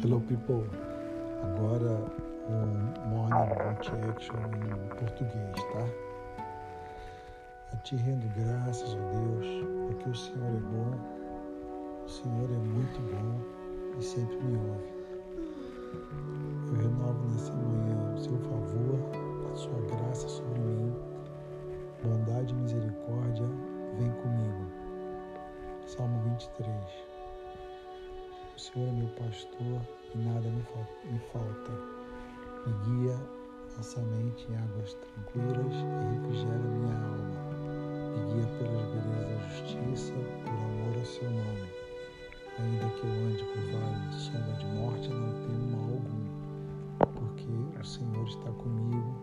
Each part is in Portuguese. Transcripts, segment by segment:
Hello people, agora um morning multi-action em português, tá? Eu te rendo graças, ó Deus, porque o Senhor é bom, o Senhor é muito bom e sempre me ouve. Eu renovo nessa manhã o seu favor, a sua graça sobre mim, bondade e misericórdia, vem comigo. Salmo 23. Senhor é meu pastor e nada me falta. Me guia mansamente em águas tranquilas e refrigera minha alma. Me guia pelas belezas da justiça, por amor ao seu nome. Ainda que eu ande por vale de sombra de morte, não temo mal algum, porque o Senhor está comigo,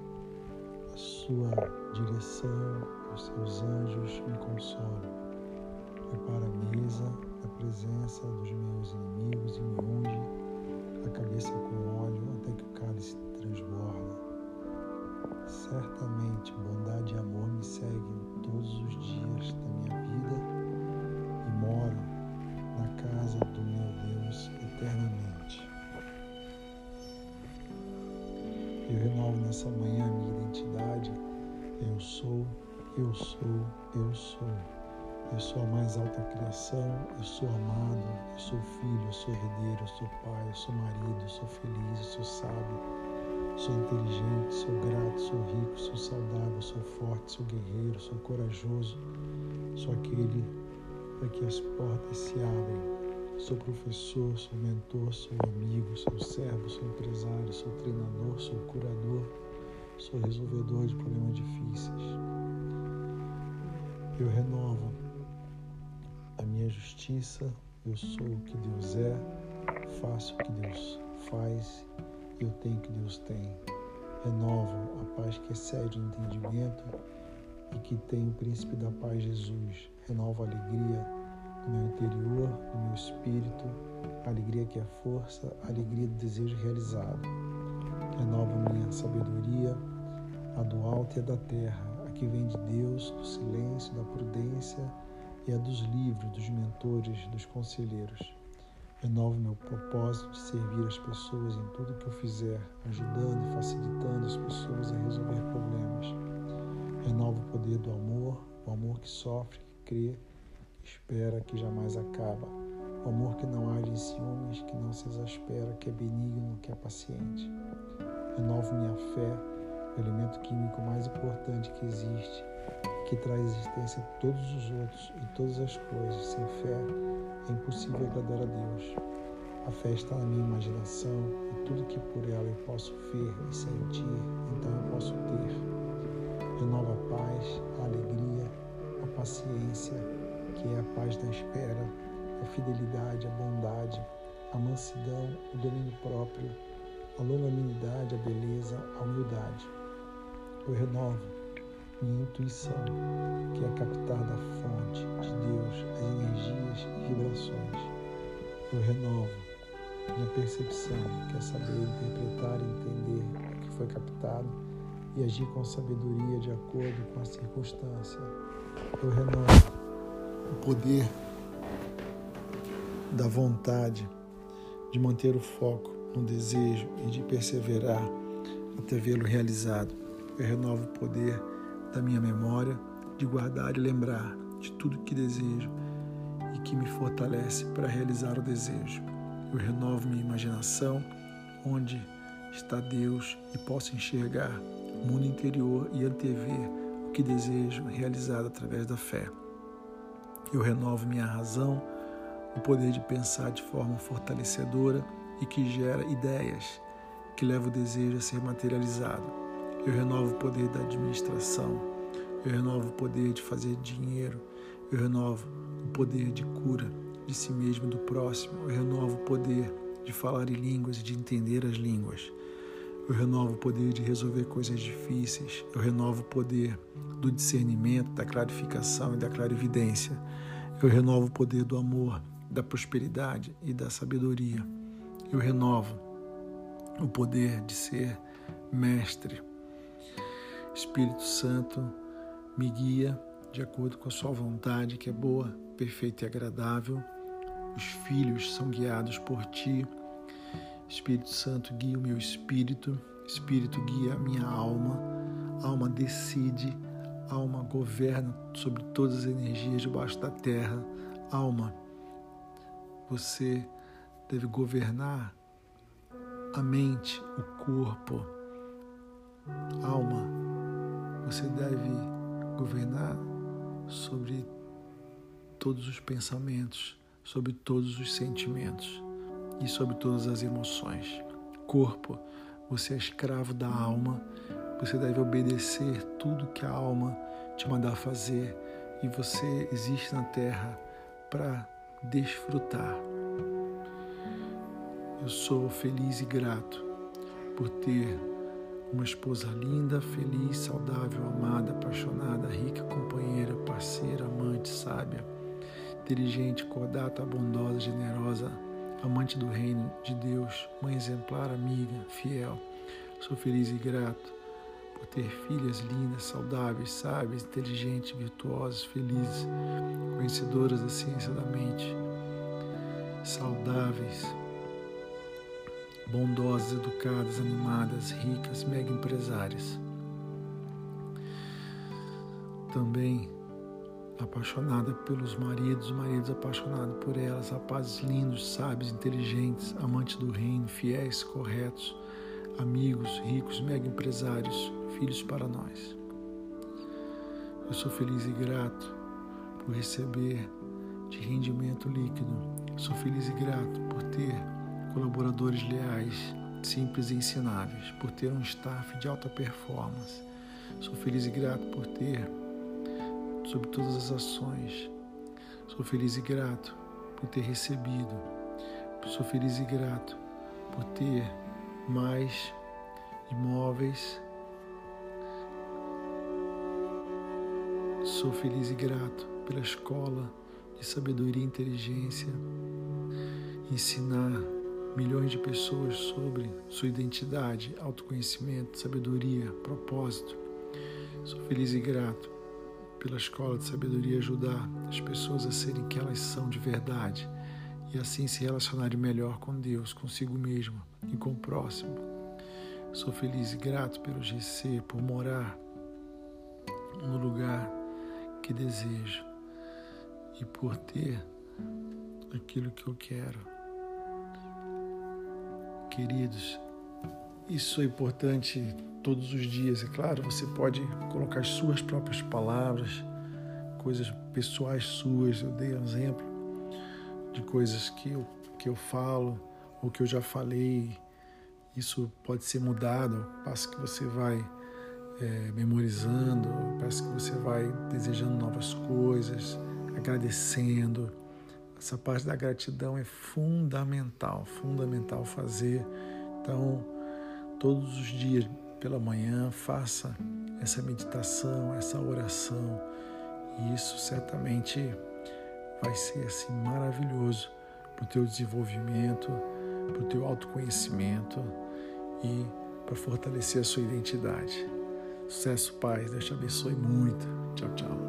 a sua direção, os seus anjos me consolam prepara a mesa na presença dos meus inimigos e me unge a cabeça com óleo até que o cálice transborda. Certamente bondade sou saudável, sou forte, sou guerreiro, sou corajoso, sou aquele para que as portas se abrem. Sou professor, sou mentor, sou amigo, sou servo, sou empresário, sou treinador, sou curador, sou resolvedor de problemas difíceis. Eu renovo a minha justiça, eu sou o que Deus é, faço o que Deus faz, eu tenho o que Deus tem. Renovo a paz que excede o entendimento e que tem o príncipe da paz Jesus. Renovo a alegria no meu interior, no meu espírito, a alegria que é força, a alegria do desejo realizado. Renovo minha sabedoria, a do alto e a da terra, a que vem de Deus, do silêncio, da prudência e a dos livros, dos mentores, dos conselheiros. Renovo meu propósito de servir as pessoas em tudo que eu fizer, ajudando e facilitando as pessoas a resolver problemas. Renovo o poder do amor, o amor que sofre, que crê, que espera, que jamais acaba. O amor que não age em ciúmes, que não se exaspera, que é benigno, que é paciente. Renovo minha fé, o elemento químico mais importante que existe, que traz existência a todos os outros e todas as coisas. Sem fé é impossível agradar a Deus. A fé está na minha imaginação e tudo que por ela eu posso ver e sentir, então eu posso ter. Renova a paz, a alegria, a paciência, que é a paz da espera, a fidelidade, a bondade, a mansidão, o domínio próprio, a longanimidade, a beleza, a humildade. Eu renovo minha intuição, que é captar da fonte de Deus as energias e vibrações. Eu renovo minha percepção, que é saber interpretar e entender o que foi captado e agir com sabedoria de acordo com a circunstância. Eu renovo o poder da vontade de manter o foco no desejo e de perseverar até vê-lo realizado. Eu renovo o poder da minha memória de guardar e lembrar de tudo que desejo e que me fortalece para realizar o desejo. Eu renovo minha imaginação, onde está Deus e posso enxergar o mundo interior e antever o que desejo realizado através da fé. Eu renovo minha razão, o poder de pensar de forma fortalecedora e que gera ideias que leva o desejo a ser materializado. Eu renovo o poder da administração. Eu renovo o poder de fazer dinheiro. Eu renovo o poder de cura de si mesmo e do próximo. Eu renovo o poder de falar em línguas e de entender as línguas. Eu renovo o poder de resolver coisas difíceis. Eu renovo o poder do discernimento, da clarificação e da clarividência. Eu renovo o poder do amor, da prosperidade e da sabedoria. Eu renovo o poder de ser mestre Espírito Santo, me guia de acordo com a sua vontade, que é boa, perfeita e agradável. Os filhos são guiados por ti Espírito Santo, guia o meu espírito, espírito guia a minha alma, alma decide, alma governa sobre todas as energias debaixo da terra. Alma, você deve governar a mente, o corpo, alma. Você deve governar sobre todos os pensamentos, sobre todos os sentimentos e sobre todas as emoções. Corpo, você é escravo da alma, você deve obedecer tudo que a alma te mandar fazer e você existe na terra para desfrutar. Eu sou feliz e grato por ter uma esposa linda, feliz, saudável, amada, apaixonada, rica, companheira, parceira, amante, sábia, inteligente, cordata, bondosa, generosa, amante do reino de Deus, mãe exemplar, amiga, fiel. Sou feliz e grato por ter filhas lindas, saudáveis, sábias, inteligentes, virtuosas, felizes, conhecedoras da ciência da mente, saudáveis, bondosas, educadas, animadas, ricas, mega empresárias. Também apaixonada pelos maridos, maridos apaixonados por elas, rapazes lindos, sábios, inteligentes, amantes do reino, fiéis, corretos, amigos, ricos, mega empresários, filhos para nós. Eu sou feliz e grato por receber de rendimento líquido. Sou feliz e grato por ter colaboradores leais, simples e ensináveis, por ter um staff de alta performance. Sou feliz e grato por ter sobre todas as ações. Sou feliz e grato por ter recebido. Sou feliz e grato por ter mais imóveis. Sou feliz e grato pela escola de sabedoria e inteligência, ensinar milhões de pessoas sobre sua identidade, autoconhecimento, sabedoria, propósito. Sou feliz e grato pela escola de sabedoria ajudar as pessoas a serem quem elas são de verdade e assim se relacionarem melhor com Deus, consigo mesmo e com o próximo. Sou feliz e grato pelo GC, por morar no lugar que desejo e por ter aquilo que eu quero queridos. Isso é importante todos os dias, é claro. Você pode colocar suas próprias palavras, coisas pessoais suas. Eu dei um exemplo de coisas que eu, que eu falo ou que eu já falei. Isso pode ser mudado, passo que você vai é, memorizando, parece que você vai desejando novas coisas, agradecendo essa parte da gratidão é fundamental, fundamental fazer. Então, todos os dias pela manhã, faça essa meditação, essa oração. E isso certamente vai ser assim maravilhoso para o teu desenvolvimento, para o teu autoconhecimento e para fortalecer a sua identidade. Sucesso, Pai. Deus te abençoe muito. Tchau, tchau.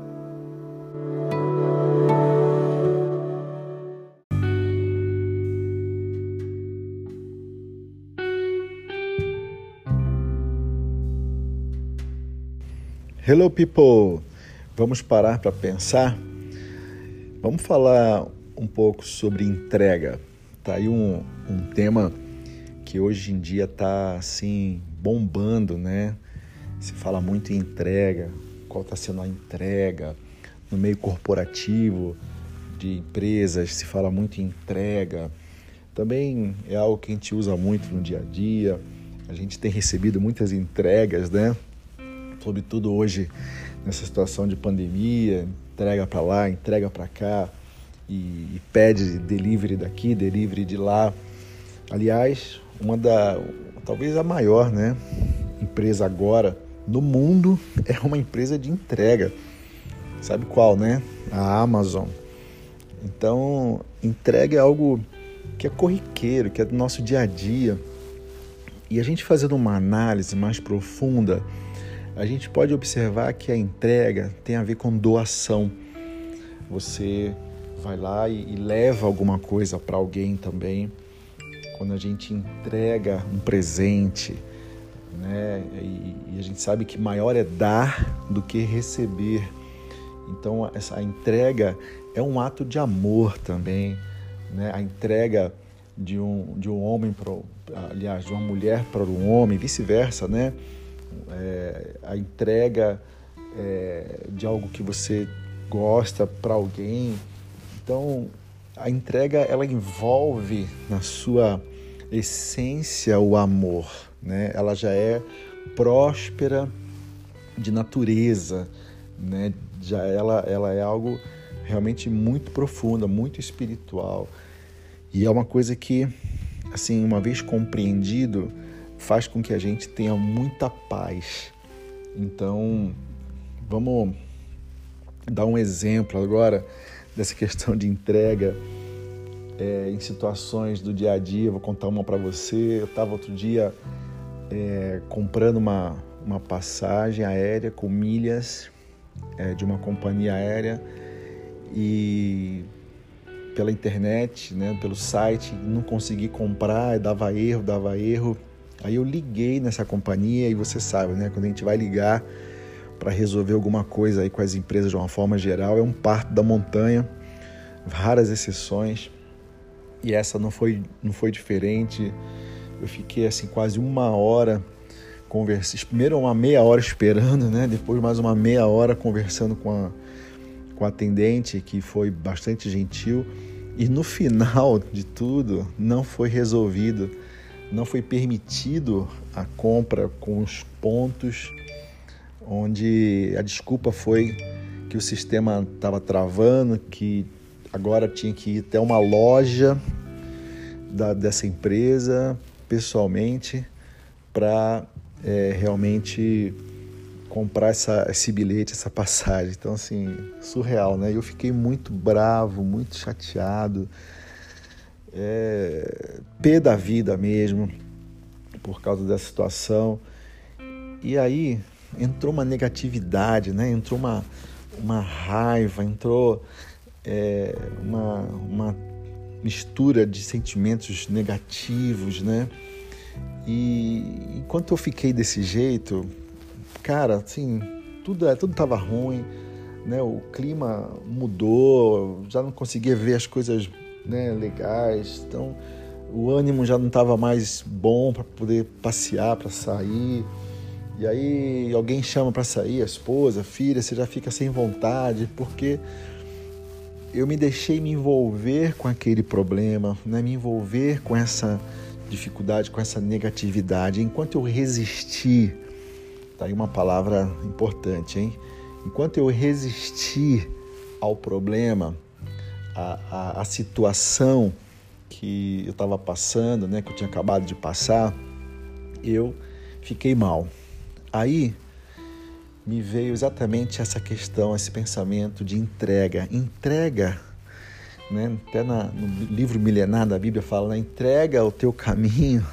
Hello, people! Vamos parar para pensar? Vamos falar um pouco sobre entrega. Tá aí um, um tema que hoje em dia está assim bombando, né? Se fala muito em entrega, qual está sendo a entrega no meio corporativo de empresas, se fala muito em entrega. Também é algo que a gente usa muito no dia a dia. A gente tem recebido muitas entregas, né? Sobretudo hoje nessa situação de pandemia, entrega para lá, entrega para cá e, e, pede delivery daqui, delivery de lá. Aliás, uma da talvez a maior, né, empresa agora no mundo é uma empresa de entrega. Sabe qual, né? A Amazon. Então, entrega é algo que é corriqueiro, que é do nosso dia a dia. E a gente fazendo uma análise mais profunda a gente pode observar que a entrega tem a ver com doação. Você vai lá e, leva alguma coisa para alguém também, quando a gente entrega um presente, né? E, e, a gente sabe que maior é dar do que receber. Então essa entrega é um ato de amor também, né? A entrega de um, de um homem para aliás de uma mulher para um homem, vice-versa, né? É, a entrega é, de algo que você gosta para alguém. Então a entrega ela envolve na sua essência o amor, né? Ela já é próspera de natureza, né? Já ela ela é algo realmente muito profunda, muito espiritual. E é uma coisa que assim, uma vez compreendido, faz com que a gente tenha muita paz. Então, vamos dar um exemplo agora dessa questão de entrega é, em situações do dia a dia. Vou contar uma para você. Eu estava outro dia é, comprando uma, uma passagem aérea com milhas é, de uma companhia aérea e pela internet, né, pelo site, não consegui comprar, dava erro, dava erro. Aí eu liguei nessa companhia e você sabe, né, quando a gente vai ligar para resolver alguma coisa aí com as empresas de uma forma geral, é um parto da montanha, raras exceções. E essa não foi não foi diferente. Eu fiquei assim quase uma hora conversando, primeiro uma meia hora esperando, né? Depois mais uma meia hora conversando com a com a atendente que foi bastante gentil e no final de tudo não foi resolvido, não foi permitido a compra com os pontos onde a desculpa foi que o sistema estava travando, que agora tinha que ir até uma loja da, dessa empresa pessoalmente para é, realmente comprar essa, esse bilhete, essa passagem. Então, assim, surreal, né? Eu fiquei muito bravo, muito chateado, é, pé da vida mesmo, por causa dessa situação. E aí, entrou uma negatividade, né? entrou uma, uma raiva, entrou é, uma, uma mistura de sentimentos negativos, né? E enquanto eu fiquei desse jeito, cara, assim, tudo tudo estava ruim, né? O clima mudou, já não conseguia ver as coisas né, legais, então o ânimo já não estava mais bom para poder passear, para sair. E aí alguém chama para sair, a esposa, a filha, você já fica sem vontade, porque eu me deixei me envolver com aquele problema, né? me envolver com essa dificuldade, com essa negatividade. Enquanto eu resisti, tá aí uma palavra importante, hein? Enquanto eu resisti ao problema, à, à, à situação que eu estava passando, né, que eu tinha acabado de passar, eu fiquei mal. Aí me veio exatamente essa questão, esse pensamento de entrega. Entrega, né? até na, no livro milenar da Bíblia fala, né? entrega o teu caminho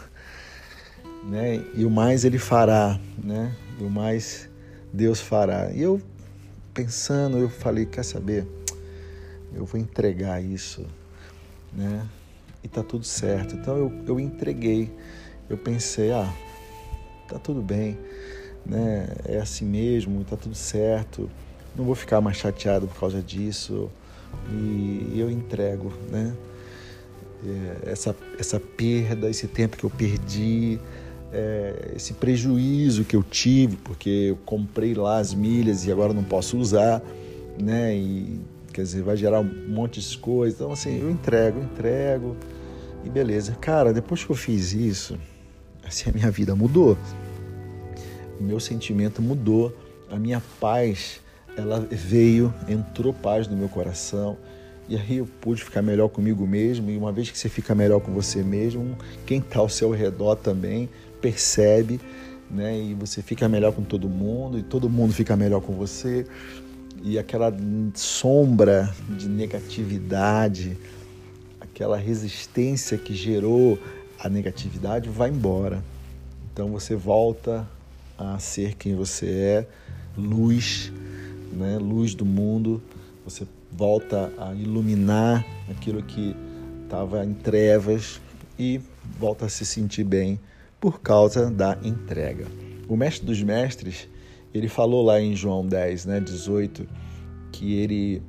né? e o mais ele fará, né? e o mais Deus fará. E eu pensando, eu falei, quer saber? Eu vou entregar isso, né? E tá tudo certo. Então eu, eu entreguei. Eu pensei, ah, tá tudo bem né? É assim mesmo, tá tudo certo. Não vou ficar mais chateado por causa disso e eu entrego, né? É, essa, essa perda, esse tempo que eu perdi, é, esse prejuízo que eu tive, porque eu comprei lá as milhas e agora não posso usar, né? E quer dizer, vai gerar um monte de coisas. Então, assim, eu entrego, entrego e beleza. Cara, depois que eu fiz isso, assim, a minha vida mudou meu sentimento mudou, a minha paz, ela veio, entrou paz no meu coração. E aí eu pude ficar melhor comigo mesmo, e uma vez que você fica melhor com você mesmo, quem está ao seu redor também percebe, né? E você fica melhor com todo mundo, e todo mundo fica melhor com você. E aquela sombra de negatividade, aquela resistência que gerou a negatividade vai embora. Então você volta a ser quem você é, luz, né? luz do mundo. Você volta a iluminar aquilo que estava em trevas e volta a se sentir bem por causa da entrega. O mestre dos mestres, ele falou lá em João 10, né, 18, que ele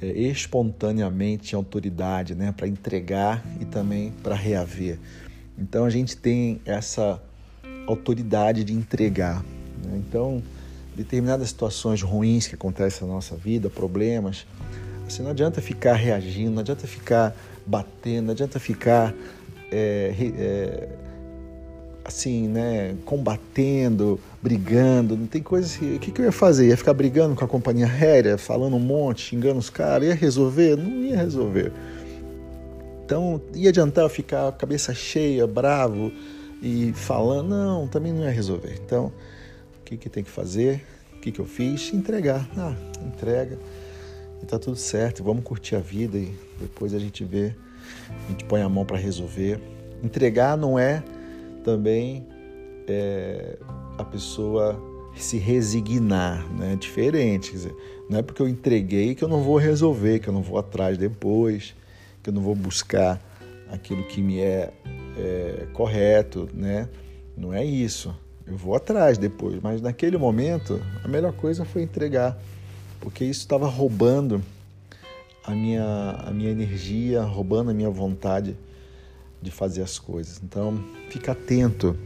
é, espontaneamente tinha autoridade né, para entregar e também para reaver. Então a gente tem essa autoridade de entregar. Né? Então, determinadas situações ruins que acontecem na nossa vida, problemas, assim, não adianta ficar reagindo, não adianta ficar batendo, não adianta ficar é, é, assim, né, combatendo, brigando. Não tem coisas que. O que, que eu ia fazer? Ia ficar brigando com a companhia aérea, falando um monte, xingando os caras? Ia resolver? Não ia resolver. Então, ia adiantar eu ficar cabeça cheia, bravo e falando? Não, também não ia resolver. Então, o que, que tem que fazer? O que, que eu fiz? Entregar. Ah, entrega. E tá tudo certo. Vamos curtir a vida e depois a gente vê, a gente põe a mão para resolver. Entregar não é também é, a pessoa se resignar, né? É diferente, dizer, não é porque eu entreguei que eu não vou resolver, que eu não vou atrás depois, que eu não vou buscar aquilo que me é, é correto, né? Não é isso. Eu vou atrás depois, mas naquele momento a melhor coisa foi entregar, porque isso estava roubando a minha, a minha energia, roubando a minha vontade de fazer as coisas. Então, fica atento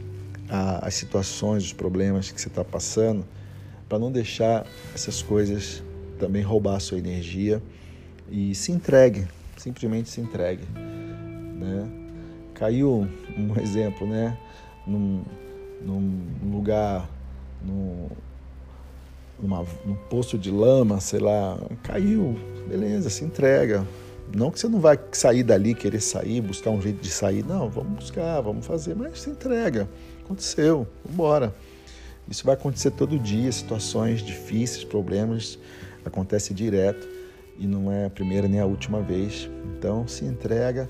às situações, os problemas que você está passando, para não deixar essas coisas também roubar a sua energia e se entregue, simplesmente se entregue. Né? Caiu um exemplo, né? Num, num lugar, num, numa, num poço de lama, sei lá, caiu, beleza, se entrega, não que você não vai sair dali, querer sair, buscar um jeito de sair. Não, vamos buscar, vamos fazer, mas se entrega. Aconteceu, embora. Isso vai acontecer todo dia, situações difíceis, problemas, acontece direto e não é a primeira nem a última vez. Então se entrega,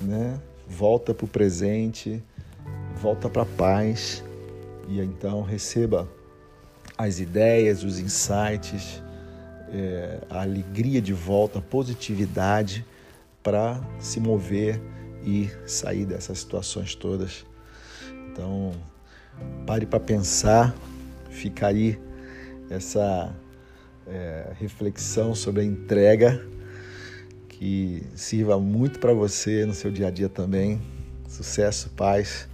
né? volta para o presente, volta para a paz e então receba as ideias, os insights, é, a alegria de volta, a positividade para se mover e sair dessas situações todas. Então, pare para pensar, fica aí essa é, reflexão sobre a entrega que sirva muito para você no seu dia a dia também. Sucesso, paz.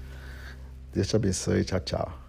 Deus te abençoe. Tchau, tchau.